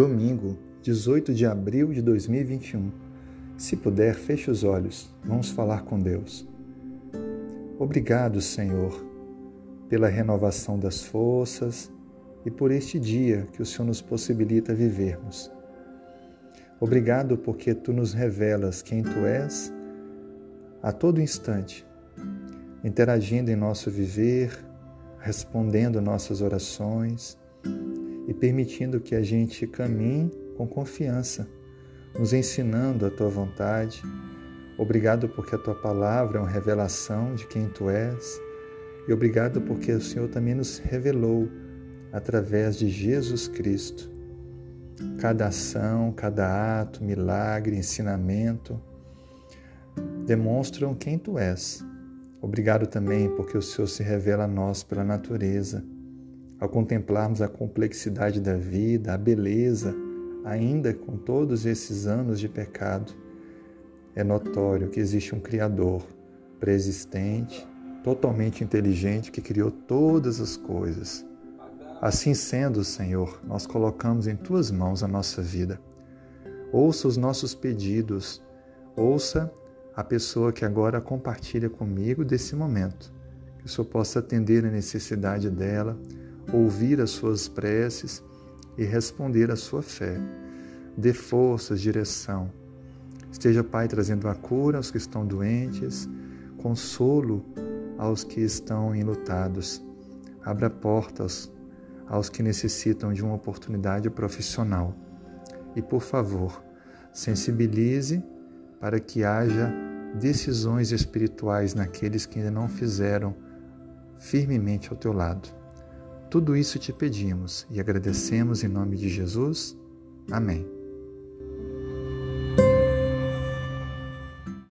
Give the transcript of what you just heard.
domingo, 18 de abril de 2021. Se puder, feche os olhos, vamos falar com Deus. Obrigado, Senhor, pela renovação das forças e por este dia que o Senhor nos possibilita vivermos. Obrigado porque tu nos revelas quem tu és a todo instante, interagindo em nosso viver, respondendo nossas orações e permitindo que a gente caminhe com confiança, nos ensinando a tua vontade. Obrigado porque a tua palavra é uma revelação de quem tu és. E obrigado porque o Senhor também nos revelou através de Jesus Cristo. Cada ação, cada ato, milagre, ensinamento demonstram quem tu és. Obrigado também porque o Senhor se revela a nós pela natureza ao contemplarmos a complexidade da vida, a beleza, ainda com todos esses anos de pecado, é notório que existe um Criador preexistente, totalmente inteligente, que criou todas as coisas. Assim sendo, Senhor, nós colocamos em tuas mãos a nossa vida. Ouça os nossos pedidos, ouça a pessoa que agora compartilha comigo desse momento, que o Senhor possa atender a necessidade dela ouvir as suas preces e responder à sua fé. Dê forças, direção. Esteja, Pai, trazendo a cura aos que estão doentes, consolo aos que estão enlutados. Abra portas aos que necessitam de uma oportunidade profissional. E, por favor, sensibilize para que haja decisões espirituais naqueles que ainda não fizeram firmemente ao teu lado. Tudo isso te pedimos e agradecemos em nome de Jesus. Amém.